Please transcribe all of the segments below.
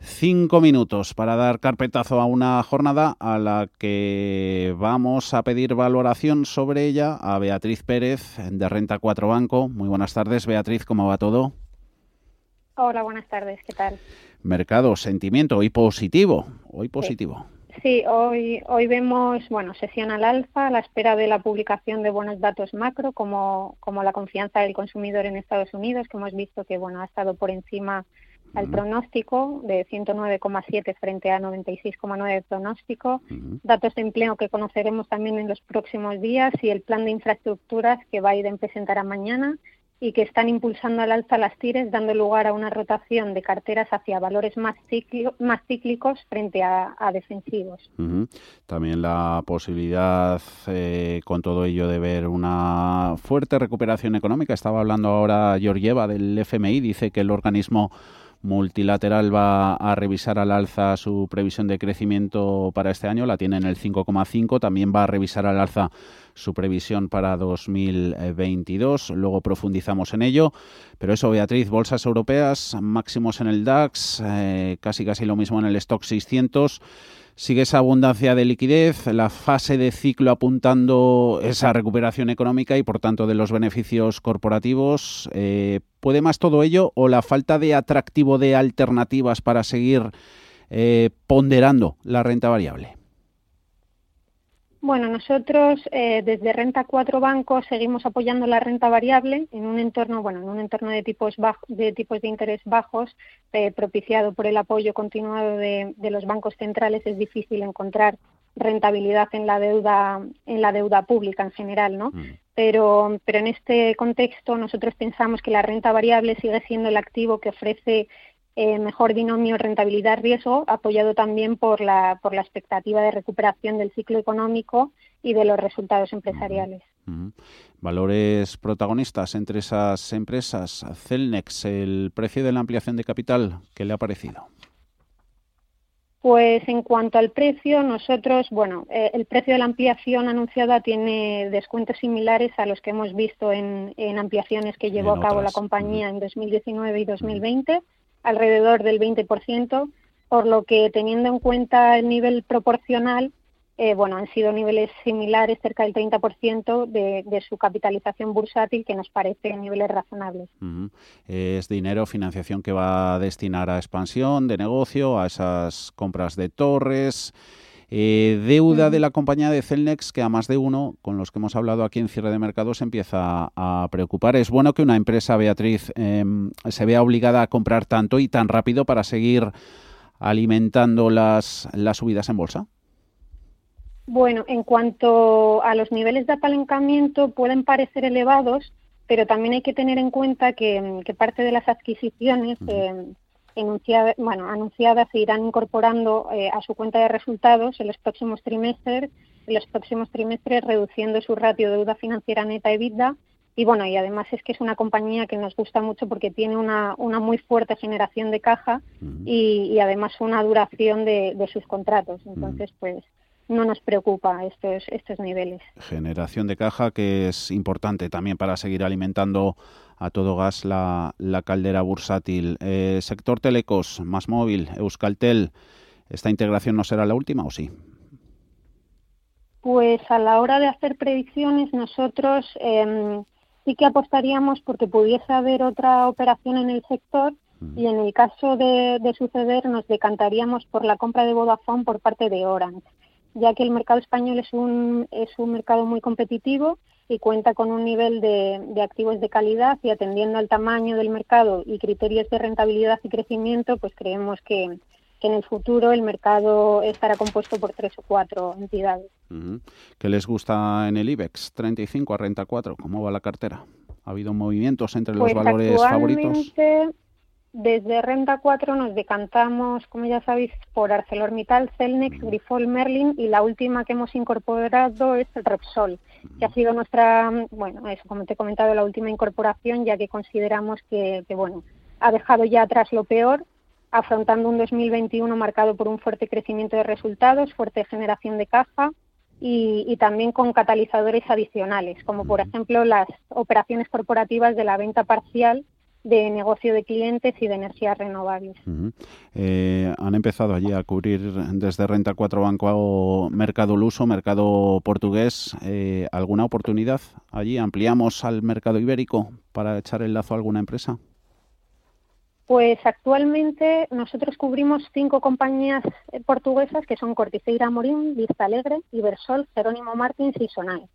Cinco minutos para dar carpetazo a una jornada a la que vamos a pedir valoración sobre ella a Beatriz Pérez de Renta 4 Banco. Muy buenas tardes, Beatriz, ¿cómo va todo? Hola, buenas tardes, ¿qué tal? Mercado, sentimiento, hoy positivo, hoy positivo. Sí. hoy, hoy vemos, bueno, sesión al alza a la espera de la publicación de buenos datos macro, como, como la confianza del consumidor en Estados Unidos, que hemos visto que, bueno, ha estado por encima al pronóstico de 109,7 frente a 96,9 pronóstico, datos de empleo que conoceremos también en los próximos días y el plan de infraestructuras que Biden presentará mañana y que están impulsando al alza las tires, dando lugar a una rotación de carteras hacia valores más, más cíclicos frente a, defensivos. También la posibilidad, eh, con todo ello, de ver una fuerte recuperación económica. Estaba hablando ahora Georgieva del FMI, dice que el organismo multilateral va a revisar al alza su previsión de crecimiento para este año, la tiene en el 5,5, también va a revisar al alza su previsión para 2022, luego profundizamos en ello, pero eso Beatriz, bolsas europeas, máximos en el DAX, eh, casi casi lo mismo en el Stock 600, sigue esa abundancia de liquidez, la fase de ciclo apuntando esa recuperación económica y por tanto de los beneficios corporativos. Eh, ¿Puede más todo ello o la falta de atractivo de alternativas para seguir eh, ponderando la renta variable? Bueno, nosotros eh, desde Renta 4 Bancos seguimos apoyando la renta variable en un entorno, bueno, en un entorno de tipos de tipos de interés bajos eh, propiciado por el apoyo continuado de, los bancos centrales. Es difícil encontrar rentabilidad en la deuda en la deuda pública en general, ¿no? Mm. Pero pero en este contexto nosotros pensamos que la renta variable sigue siendo el activo que ofrece eh, mejor binomio rentabilidad-riesgo, apoyado también por la, por la expectativa de recuperación del ciclo económico y de los resultados empresariales. Valores protagonistas entre esas empresas. Celnex, el precio de la ampliación de capital, ¿qué le ha parecido? Pues en cuanto al precio, nosotros, bueno, eh, el precio de la ampliación anunciada tiene descuentos similares a los que hemos visto en, ampliaciones que llevó a cabo la compañía en 2019 y 2020 alrededor del 20%, por lo que teniendo en cuenta el nivel proporcional, eh, bueno, han sido niveles similares, cerca del 30% de, de su capitalización bursátil, que nos parece niveles razonables. Es dinero, financiación que va a destinar a expansión de negocio, a esas compras de torres. Eh, deuda de la compañía de Celnex, que a más de uno, con los que hemos hablado aquí en cierre de mercado, se empieza a preocupar. Es bueno que una empresa, Beatriz, em, se vea obligada a comprar tanto y tan rápido para seguir alimentando las, las subidas en bolsa. Bueno, en cuanto a los niveles de apalancamiento, pueden parecer elevados, pero también hay que tener en cuenta que, parte de las adquisiciones enunciada, bueno, anunciadas se irán incorporando eh, a su cuenta de resultados en los próximos trimestres, en los próximos trimestres reduciendo su ratio de deuda financiera neta EBITDA. Y bueno, y además es que es una compañía que nos gusta mucho porque tiene una, una muy fuerte generación de caja y, además una duración de, sus contratos. Entonces, pues no nos preocupa estos, estos niveles. Generación de caja que es importante también para seguir alimentando a todo gas la, caldera bursátil. Eh, sector telecos, más móvil, Euskaltel, ¿esta integración no será la última o sí? Pues a la hora de hacer predicciones nosotros em, sí que apostaríamos porque pudiese haber otra operación en el sector y en el caso de, de, suceder nos decantaríamos por la compra de Vodafone por parte de Orange, ya que el mercado español es un, es un mercado muy competitivo y cuenta con un nivel de, activos de calidad y atendiendo al tamaño del mercado y criterios de rentabilidad y crecimiento, pues creemos que, en el futuro el mercado estará compuesto por tres o cuatro entidades. ¿Qué les gusta en el IBEX 35 a renta 4? ¿Cómo va la cartera? ¿Ha habido movimientos entre los pues valores favoritos? Desde Renta 4 nos decantamos, como ya sabéis, por ArcelorMittal, Celnex, Grifol, Merlin y la última que hemos incorporado es Repsol, que ha sido nuestra, bueno, eso como te he comentado, la última incorporación, ya que consideramos que, que bueno, ha dejado ya atrás lo peor, afrontando un 2021 marcado por un fuerte crecimiento de resultados, fuerte generación de caja y, y, también con catalizadores adicionales, como por ejemplo las operaciones corporativas de la venta parcial de negocio de clientes y de energías renovables. eh, han empezado allí a cubrir desde Renta 4 Banco Mercado Luso, mercado portugués. Eh, ¿Alguna oportunidad allí? ¿Ampliamos al mercado ibérico para echar el lazo a alguna empresa? Pues actualmente nosotros cubrimos cinco compañías eh, portuguesas que son Corticeira Morín, Vista Alegre, Ibersol, Jerónimo Martins y Sonai.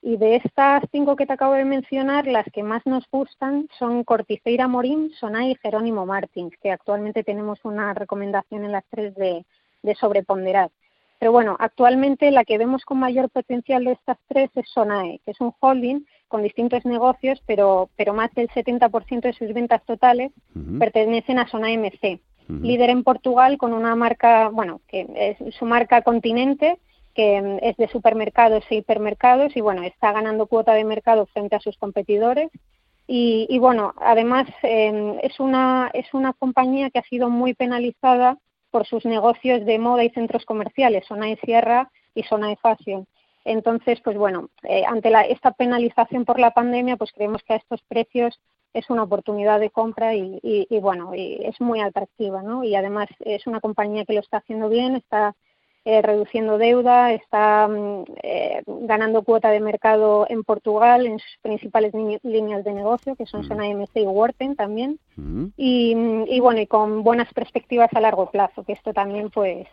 Y de estas cinco que te acabo de mencionar, las que más nos gustan son Corticeira Morín, Sonai y Jerónimo Martins, que actualmente tenemos una recomendación en las tres de, de sobreponderar. Pero bueno, actualmente la que vemos con mayor potencial de estas tres es Sonae, que es un holding con distintos negocios, pero, pero más del 70% de sus ventas totales uh -huh. pertenecen a Sonae MC. Uh -huh. Líder en Portugal con una marca, bueno, que es su marca Continente, que es de supermercados e hipermercados y bueno, está ganando cuota de mercado frente a sus competidores. Y, y bueno, además eh, es, una, es una compañía que ha sido muy penalizada por sus negocios de moda y centros comerciales, Sonae Sierra y Sonae Fashion. Entonces, pues bueno, eh, ante la, esta penalización por la pandemia, pues creemos que a estos precios es una oportunidad de compra y, y, y bueno, y es muy atractiva, ¿no? Y además es una compañía que lo está haciendo bien, está eh, reduciendo deuda, está eh, ganando cuota de mercado en Portugal en sus principales líneas de negocio, que son Sona MC y Worten también, -huh. y, y, bueno, y con buenas perspectivas a largo plazo, que esto también pues,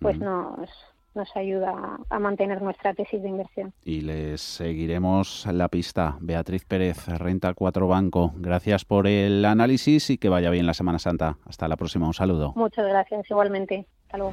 pues nos, nos ayuda a mantener nuestra tesis de inversión. Y les seguiremos la pista. Beatriz Pérez, Renta 4 Banco. Gracias por el análisis y que vaya bien la Semana Santa. Hasta la próxima. Un saludo. Muchas gracias, igualmente. Hasta luego.